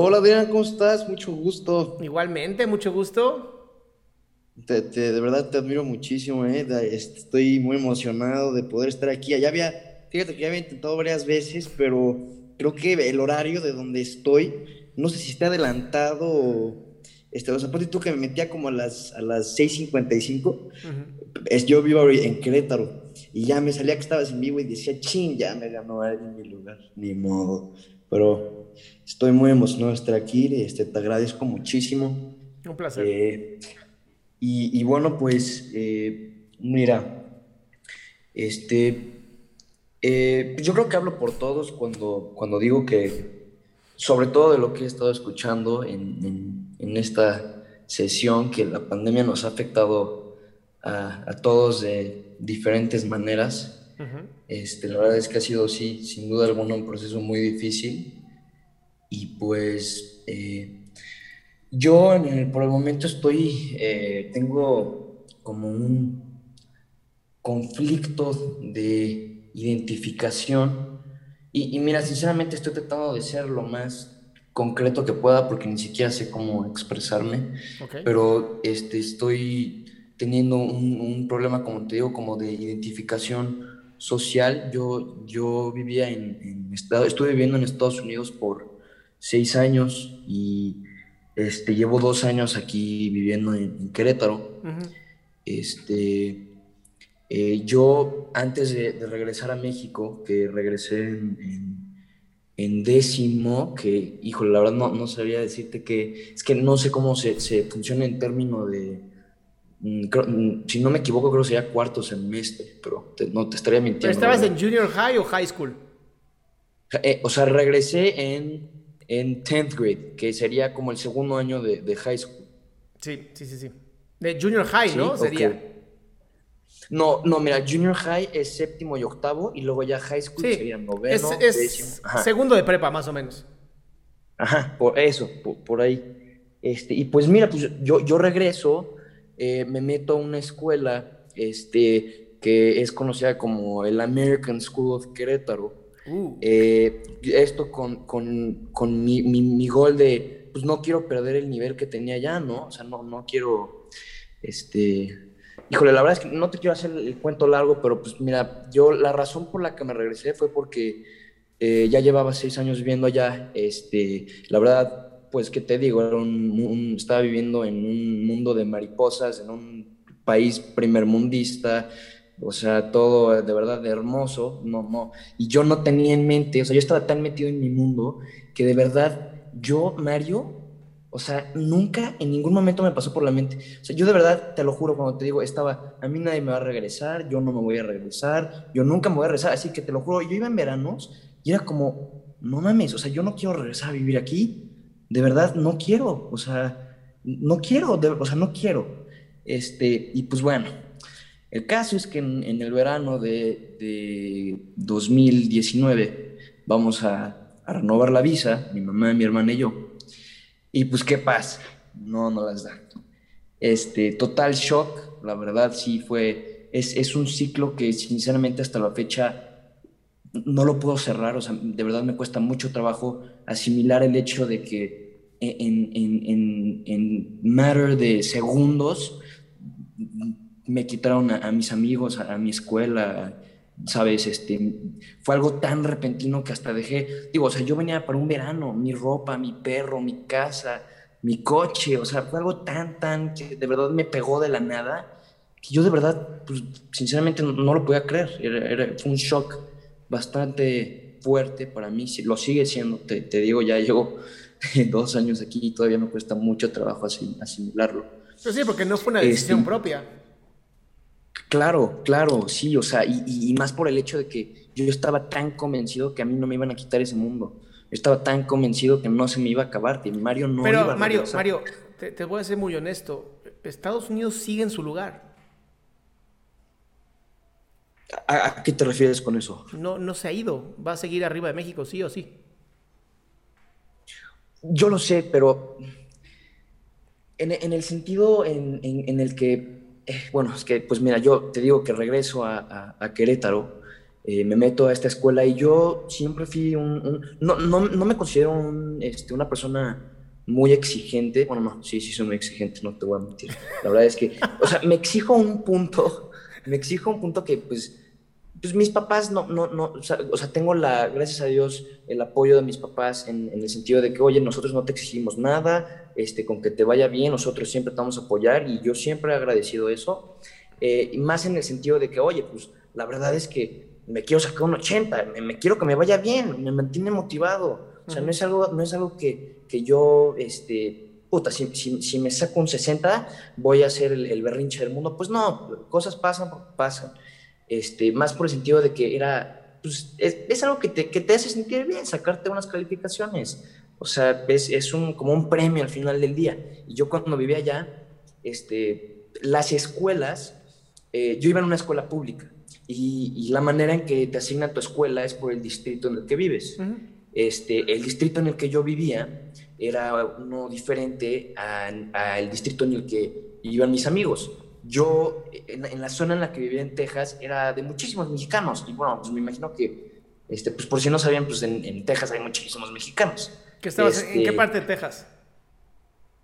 Hola Adrián, ¿cómo estás? Mucho gusto. Igualmente, mucho gusto. Te- te- de verdad te admiro muchísimo, ¿eh? Da- est- Estoy muy emocionado de poder estar aquí. Ya había, fíjate que ya había intentado varias veces, pero creo que el horario de donde estoy, no sé si está adelantado o... Este, o sea, ponte tú que me metía como a las, a las 6:55. Es, yo vivo en Querétaro y ya me salía que estabas en vivo y decía, chin, ya me ganó alguien mi lugar. Ni modo. Pero estoy muy emocionado de estar aquí. Este, te agradezco muchísimo. Un placer. Eh, y, y bueno, pues, eh, mira, este, eh, yo creo que hablo por todos cuando, cuando digo que, sobre todo de lo que he estado escuchando en, en- en esta sesión, que la pandemia nos ha afectado a, a todos de diferentes maneras. Este, la verdad es que ha sido, sí, sin duda alguna, un proceso muy difícil. Y pues eh, yo en el- por el momento estoy, eh, tengo como un conflicto de identificación. Y, y mira, sinceramente estoy tratando de ser lo más concreto que pueda porque ni siquiera sé cómo expresarme pero este, estoy teniendo un, un problema, como te digo, como de identificación social. Yo, yo vivía en, en estado, estuve viviendo en Estados Unidos por seis años y este, llevo dos años aquí viviendo en, en Querétaro. Este, eh, yo antes de, de regresar a México, que regresé en, en- en décimo, que, híjole, la verdad no, no sabría decirte que, es que no sé cómo se, se funciona en términos de, mm, mm, si no me equivoco, creo que sería cuarto semestre, pero te- no te estaría ¿Pero mintiendo. estabas en junior high o high school? Eh, o sea, regresé en, en 10th grade, que sería como el segundo año de, de high school. Sí, sí, sí, sí. De junior high, Sí, ¿no? Sería. No, no, mira, junior high es séptimo y octavo, y luego ya high school Sí. sería noveno, es décimo. Segundo de prepa, más o menos. Ajá, por eso, por, por ahí. Este, y pues mira, pues yo, yo regreso, eh, me meto a una escuela este, que es conocida como el American School of Querétaro. Uh. Eh, esto con, con, con mi, mi, gol de, pues no quiero perder el nivel que tenía ya, ¿no? O sea, no, no quiero, este... Híjole, la verdad es que no te quiero hacer el cuento largo, pero pues mira, yo la razón por la que me regresé fue porque eh, ya llevaba seis años viviendo allá, este, la verdad, pues qué te digo, era un- estaba viviendo en un mundo de mariposas, en un país primermundista, o sea, todo de verdad hermoso, no, no, y yo no tenía en mente, o sea, yo estaba tan metido en mi mundo que de verdad yo, Mario, o sea, nunca en ningún momento me pasó por la mente. O sea, yo de verdad, te lo juro, cuando te digo, estaba, a mí nadie me va a regresar, yo no me voy a regresar, yo nunca me voy a regresar, así que te lo juro, yo iba en veranos y era como, no mames, o sea, yo no quiero regresar a vivir aquí, de verdad, no quiero, o sea, no quiero, de- o sea, no quiero. Este, y pues bueno, el caso es que en, el verano de, de 2019 vamos a, a renovar la visa, mi mamá, mi hermana y yo. Y pues, ¿qué pasa? No, no las dan. Este, total shock, la verdad sí fue, es, es un ciclo que sinceramente hasta la fecha no lo puedo cerrar, o sea, de verdad me cuesta mucho trabajo asimilar el hecho de que en, en, en, en matter de segundos me quitaron a, mis amigos, a, mi escuela, ¿sabes? Este, fue algo tan repentino que hasta dejé, digo, o sea, yo venía para un verano, mi ropa, mi perro, mi casa, mi coche, o sea, fue algo tan, tan, que de verdad me pegó de la nada, que yo de verdad, pues, sinceramente no, lo podía creer, fue un shock bastante fuerte para mí, lo sigue siendo, te, digo, ya llevo dos años aquí y todavía me cuesta mucho trabajo asimilarlo. Pero sí, porque no fue una decisión este, propia. Claro, claro, sí, o sea, y, más por el hecho de que yo estaba tan convencido que a mí no me iban a quitar ese mundo. Yo estaba tan convencido que no se me iba a acabar, que Mario no Pero, iba a Mario, Mario, te, te voy a ser muy honesto. Estados Unidos sigue en su lugar. ¿A, qué te refieres con eso? No, no se ha ido. Va a seguir arriba de México, sí o sí. Yo lo sé, pero en, el sentido en, el que, eh, bueno, es que, pues mira, yo te digo que regreso a, Querétaro, eh, me meto a esta escuela y yo siempre fui un... no, no, no, me considero un, este, una persona muy exigente. Bueno, no, sí, sí soy muy exigente, no te voy a mentir. La verdad es que, o sea, me exijo un punto me exijo un punto que, pues, pues mis papás no, no, no, o sea, tengo la, gracias a Dios, el apoyo de mis papás en, el sentido de que, oye, nosotros no te exigimos nada, este, con que te vaya bien, nosotros siempre te vamos a apoyar y yo siempre he agradecido eso, eh, y más en el sentido de que, oye, pues la verdad es que me quiero sacar un 80, me, quiero que me vaya bien, me mantiene motivado, o sea, no es algo, no es algo que, que yo, este, puta, si, si, me saco un 60, voy a ser el, berrinche del mundo. Pues no, cosas pasan pasan. Este, más por el sentido de que era, pues es, algo que te, que te, hace sentir bien, sacarte unas calificaciones. O sea, es, es un, como un premio al final del día. Y yo cuando vivía allá, este, las escuelas, eh, yo iba en una escuela pública y, la manera en que te asigna tu escuela es por el distrito en el que vives. este, el distrito en el que yo vivía, era uno diferente al distrito en el que iban mis amigos. Yo, en, la zona en la que vivía en Texas, era de muchísimos mexicanos. Y bueno, pues me imagino que, este, pues por si no sabían, pues en, Texas hay muchísimos mexicanos. ¿Qué estabas, ¿En qué este, parte de Texas?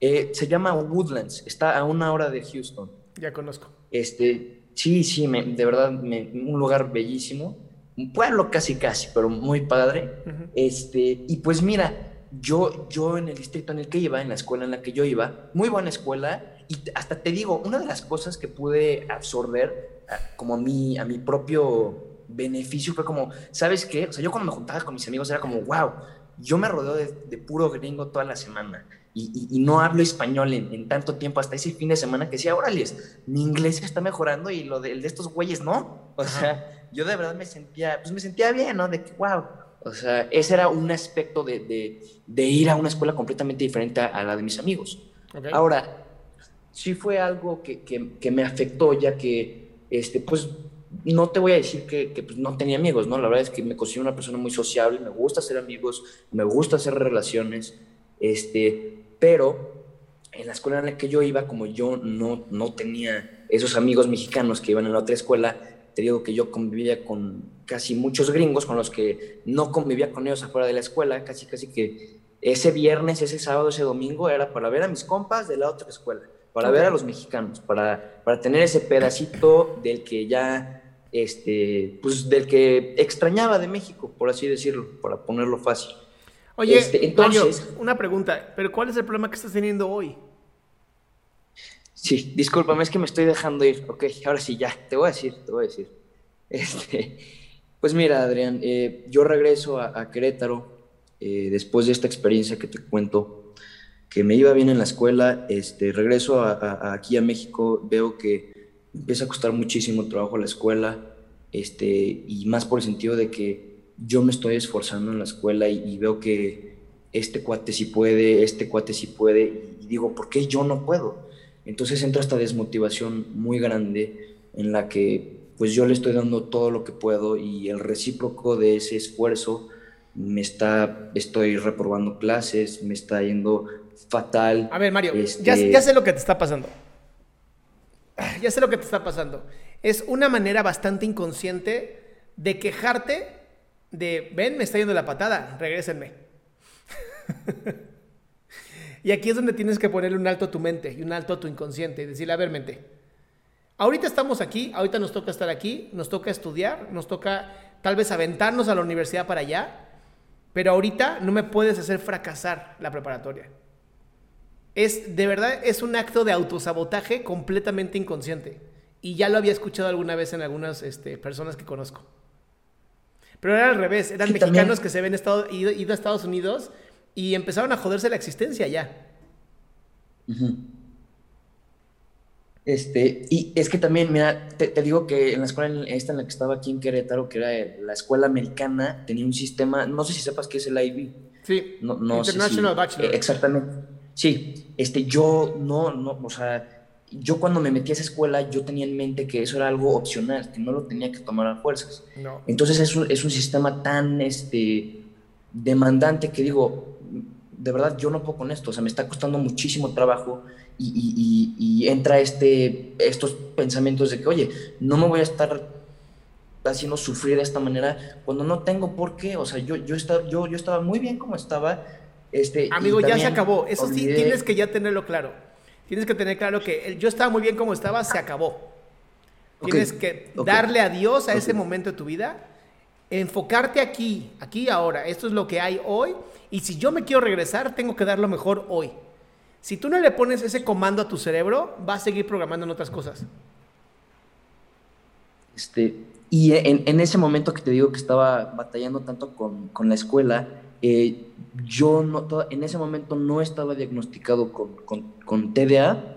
Eh, se llama Woodlands, está a una hora de Houston. Ya conozco. Este, sí, sí, de verdad, un lugar bellísimo. Un pueblo casi, casi, pero muy padre. este, y pues mira, yo, yo en el distrito en el que iba, en la escuela en la que yo iba, muy buena escuela, y hasta te digo, una de las cosas que pude absorber ah, como a mi, a mi propio beneficio fue como, ¿sabes qué? O sea, yo cuando me juntaba con mis amigos era como, wow, yo me rodeo de, puro gringo toda la semana y, no hablo español en, tanto tiempo, hasta ese fin de semana que decía, órale, mi inglés está mejorando y lo de, el de estos güeyes no. O sea, yo de verdad me sentía, pues me sentía bien, ¿no? De que, wow, o sea, ese era un aspecto de, ir a una escuela completamente diferente a, la de mis amigos. Ahora, sí fue algo que, me afectó, ya que, este, pues, no te voy a decir que, pues, no tenía amigos, ¿no? La verdad es que me considero una persona muy sociable, me gusta hacer amigos, me gusta hacer relaciones, este, pero en la escuela en la que yo iba, como yo no, no tenía esos amigos mexicanos que iban en la otra escuela, te digo que yo convivía con casi muchos gringos con los que no convivía con ellos afuera de la escuela, casi casi que ese viernes, ese sábado, ese domingo era para ver a mis compas de la otra escuela, para ver a los mexicanos, para, para tener ese pedacito del que ya, este, pues del que extrañaba de México, por así decirlo, para ponerlo fácil. Oye, este, entonces, una pregunta, pero ¿cuál es el problema que estás teniendo hoy? Sí, discúlpame, es que me estoy dejando ir. Ok, ahora sí, ya, te voy a decir, te voy a decir. Este, pues mira, Adrián, eh, yo regreso a, Querétaro eh, después de esta experiencia que te cuento, que me iba bien en la escuela, este, regreso aquí a México, veo que empieza a costar muchísimo trabajo la escuela, este, y más por el sentido de que yo me estoy esforzando en la escuela y, y veo que este cuate sí puede, este cuate sí puede, y digo, ¿por qué yo no puedo? Entonces entra esta desmotivación muy grande en la que pues yo le estoy dando todo lo que puedo y el recíproco de ese esfuerzo me está, estoy reprobando clases, me está yendo fatal. A ver, Mario, ya, este sé lo que te está pasando. ya sé lo que te está pasando. Es una manera bastante inconsciente de quejarte de, ven, me está yendo la patada, regrésenme. y aquí es donde tienes que ponerle un alto a tu mente y un alto a tu inconsciente y decirle, a ver, mente, ahorita estamos aquí, ahorita nos toca estar aquí, nos toca estudiar, nos toca tal vez aventarnos a la universidad para allá, pero ahorita no me puedes hacer fracasar la preparatoria. Es, de verdad, es un acto de autosabotaje completamente inconsciente. Y ya lo había escuchado alguna vez en algunas este, personas que conozco. Pero era al revés, eran mexicanos que se habían estado, ido, a Estados Unidos y empezaron a joderse la existencia ya. Este, y es que también, mira, te, digo que en la escuela esta en la que estaba aquí en Querétaro, que era la escuela americana, tenía un sistema, no sé si sepas qué es el IB. Sí, no, International Bachelor. exactamente. Sí, este, yo no, no, o sea, yo cuando me metí a esa escuela, yo tenía en mente que eso era algo opcional, que no lo tenía que tomar a fuerzas. No. Entonces es un, es un sistema tan este, demandante que digo, de verdad yo no puedo con esto, o sea, me está costando muchísimo trabajo y, y, entra este, estos pensamientos de que, oye, no me voy a estar haciendo sufrir de esta manera cuando no tengo por qué, o sea, yo, yo, estaba, yo, yo estaba muy bien como estaba. Este, Amigo, ya se acabó, eso sí, tienes que ya tenerlo claro. Tienes que tener claro que yo estaba muy bien como estaba, se acabó. Tienes que darle adiós a ese momento de tu vida, enfocarte aquí, aquí ahora. Esto es lo que hay hoy. Y si yo me quiero regresar, tengo que dar lo mejor hoy. Si tú no le pones ese comando a tu cerebro, va a seguir programando en otras cosas. Este, y en, ese momento que te digo que estaba batallando tanto con, con la escuela, eh, yo no, en ese momento no estaba diagnosticado con, con, con TDA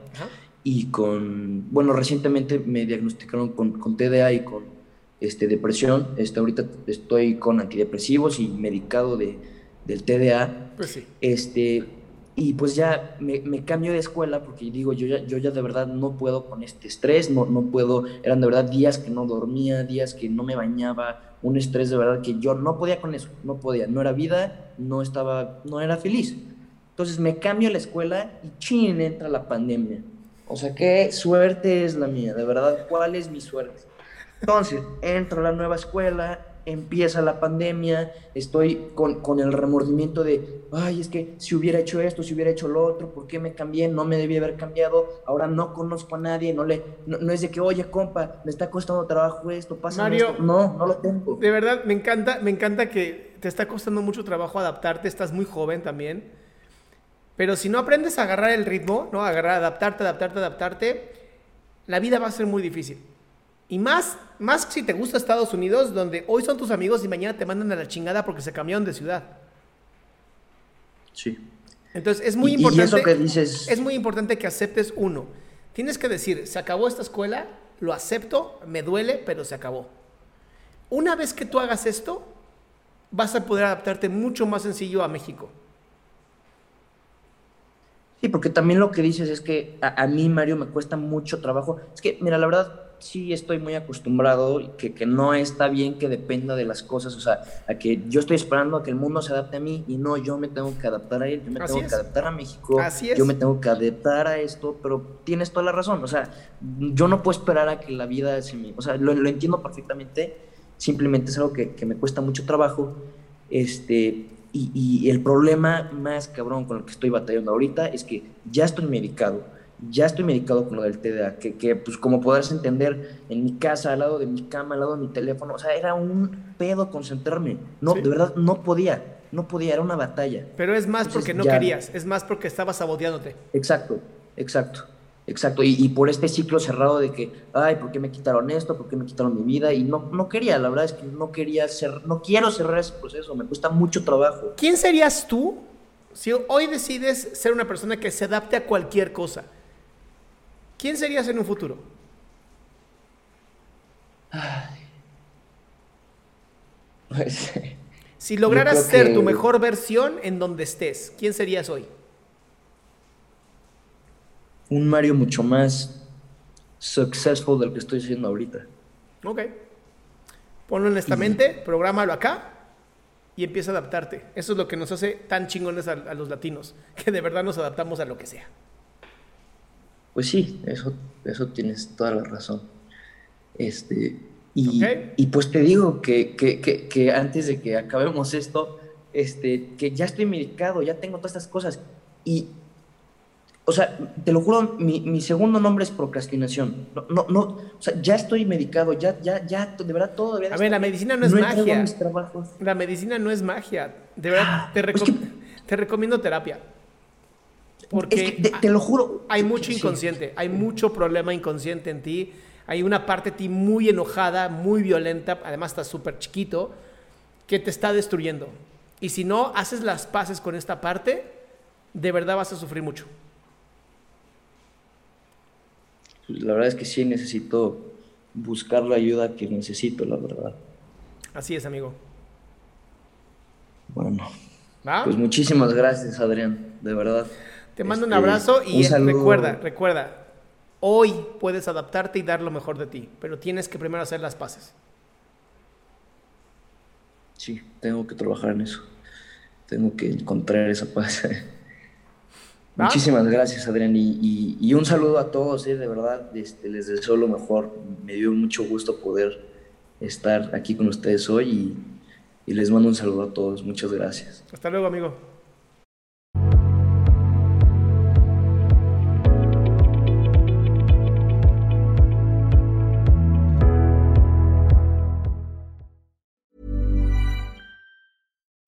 y con, bueno, recientemente me diagnosticaron con, con TDA y con este, depresión. Este, ahorita estoy con antidepresivos y medicado de, del TDA. Pues sí. Este, y pues ya me, me, cambio de escuela porque digo, yo ya, yo ya de verdad no puedo con este estrés, no, no puedo, eran de verdad días que no dormía, días que no me bañaba, un estrés de verdad que yo no podía con eso, no podía, no era vida, no estaba, no era feliz. Entonces me cambio la escuela y chin, entra la pandemia. O sea, qué suerte es la mía, de verdad, ¿cuál es mi suerte? Entonces, entro a la nueva escuela, empieza la pandemia, estoy con, con, el remordimiento de, ay, es que si hubiera hecho esto, si hubiera hecho lo otro, ¿por qué me cambié? No me debí haber cambiado, ahora no conozco a nadie, no, le, no, es de que, oye, compa, me está costando trabajo esto, pasa Mario, No, no lo tengo. De verdad, me encanta, me encanta que te está costando mucho trabajo adaptarte, estás muy joven también, pero si no aprendes a agarrar el ritmo, ¿no? Agarrar, adaptarte, adaptarte, adaptarte, la vida va a ser muy difícil. Y más, más si te gusta Estados Unidos, donde hoy son tus amigos y mañana te mandan a la chingada porque se cambiaron de ciudad. Sí. Entonces es muy importante. que dices... Es muy importante que aceptes uno. Tienes que decir, se acabó esta escuela, lo acepto, me duele, pero se acabó. Una vez que tú hagas esto, vas a poder adaptarte mucho más sencillo a México. Sí, porque también lo que dices es que a, a mí, Mario, me cuesta mucho trabajo. Es que, mira, la verdad, sí estoy muy acostumbrado, que, que no está bien que dependa de las cosas, o sea, a que yo estoy esperando a que el mundo se adapte a mí y no, yo me tengo que adaptar a él, yo me tengo que adaptar a México, yo me tengo que adaptar a esto, pero tienes toda la razón, o sea, yo no puedo esperar a que la vida se me, o sea, lo, lo entiendo perfectamente, simplemente es algo que, que, me cuesta mucho trabajo, este, y, y el problema más cabrón con el que estoy batallando ahorita es que ya estoy medicado, ya estoy medicado con lo del TDA, que, que, pues como podrás entender, en mi casa, al lado de mi cama, al lado de mi teléfono, o sea, era un pedo concentrarme. No, de verdad, no podía, no podía, era una batalla. Pero es más porque no querías, es más porque estabas saboteándote. Exacto, exacto, exacto. Y, por este ciclo cerrado de que, ay, ¿por qué me quitaron esto? ¿Por qué me quitaron mi vida? Y no, no quería, la verdad es que no quería ser, no quiero cerrar ese proceso, me cuesta mucho trabajo. ¿Quién serías tú si hoy decides ser una persona que se adapte a cualquier cosa? ¿Quién serías en un futuro? Pues, si lograras ser tu mejor versión en donde estés, ¿quién serías hoy? Un Mario mucho más successful del que estoy siendo ahorita. Ok. Ponlo honestamente, prográmalo acá y empieza a adaptarte. Eso es lo que nos hace tan chingones a los latinos, que de verdad nos adaptamos a lo que sea. Pues sí, eso, eso tienes toda la razón. Este, y, y pues te digo que, que, que, que, antes de que acabemos esto, este, que ya estoy medicado, ya tengo todas estas cosas. Y, o sea, te lo juro, mi, mi segundo nombre es procrastinación. No, no, no, o sea, ya estoy medicado, ya, ya, ya, de verdad todo A ver, la medicina no es magia. La medicina no es magia. De verdad, ah, te, te recomiendo terapia. Porque te, lo juro. Hay mucho inconsciente, hay mucho problema inconsciente en ti. Hay una parte de ti muy enojada, muy violenta, además estás súper chiquito, que te está destruyendo. Y si no haces las paces con esta parte, de verdad vas a sufrir mucho. La verdad es que sí necesito buscar la ayuda que necesito, la verdad. Así es, amigo. Bueno. Pues muchísimas gracias, Adrián, de verdad. Te mando un este, abrazo y recuerda, recuerda, hoy puedes adaptarte y dar lo mejor de ti, pero tienes que primero hacer las paces. Sí, tengo que trabajar en eso. Tengo que encontrar esa paz. Muchísimas gracias, Adrián. Y, un saludo a todos, eh, de verdad. Este, les deseo lo mejor. Me dio mucho gusto poder estar aquí con ustedes hoy y les mando un saludo a todos. Muchas gracias. Hasta luego, amigo.